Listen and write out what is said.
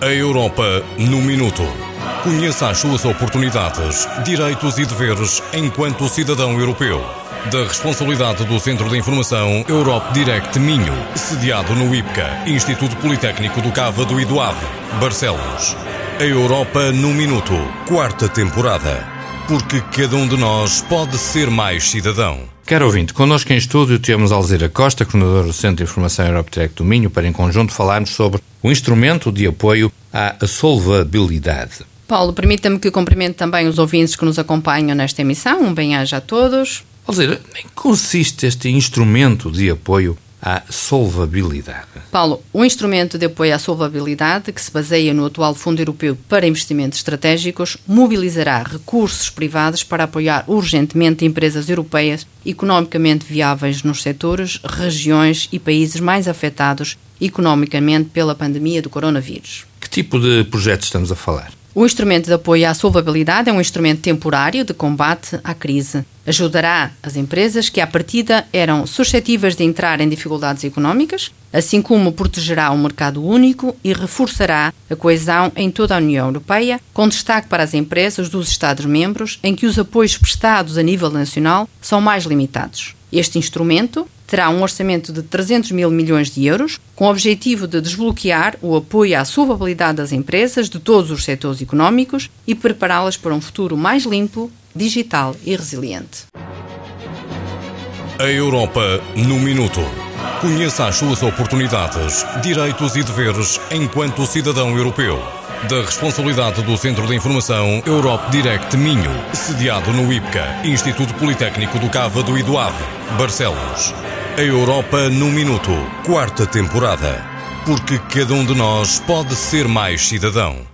A Europa no Minuto. Conheça as suas oportunidades, direitos e deveres enquanto cidadão europeu. Da responsabilidade do Centro de Informação Europe Direct Minho, sediado no IPCA, Instituto Politécnico do Cávado e do Ave, Barcelos. A Europa no Minuto, quarta temporada. Porque cada um de nós pode ser mais cidadão. Caro ouvinte, connosco em estúdio temos Alzira Costa, coordenador do Centro de Informação Europe Direct do Minho, para em conjunto falarmos sobre o instrumento de apoio à solvabilidade. Paulo, permita-me que cumprimente também os ouvintes que nos acompanham nesta emissão. Um bem-aja a todos. Alzira, em que consiste este instrumento de apoio à solvabilidade? Paulo, o instrumento de apoio à solvabilidade, que se baseia no atual Fundo Europeu para Investimentos Estratégicos, mobilizará recursos privados para apoiar urgentemente empresas europeias economicamente viáveis nos setores, regiões e países mais afetados economicamente pela pandemia do coronavírus. Que tipo de projetos estamos a falar? O instrumento de apoio à solvabilidade é um instrumento temporário de combate à crise. Ajudará as empresas que, à partida, eram suscetíveis de entrar em dificuldades económicas, assim como protegerá o mercado único e reforçará a coesão em toda a União Europeia, com destaque para as empresas dos Estados-membros em que os apoios prestados a nível nacional são mais limitados. Este instrumento terá um orçamento de 300 mil milhões de euros, com o objetivo de desbloquear o apoio à solvabilidade das empresas de todos os setores económicos e prepará-las para um futuro mais limpo, digital e resiliente. A Europa no Minuto. Conheça as suas oportunidades, direitos e deveres enquanto cidadão europeu. Da responsabilidade do Centro de Informação Europe Direct Minho, sediado no IPCA, Instituto Politécnico do Cávado e do Ave, Barcelos. A Europa no Minuto, quarta temporada. Porque cada um de nós pode ser mais cidadão.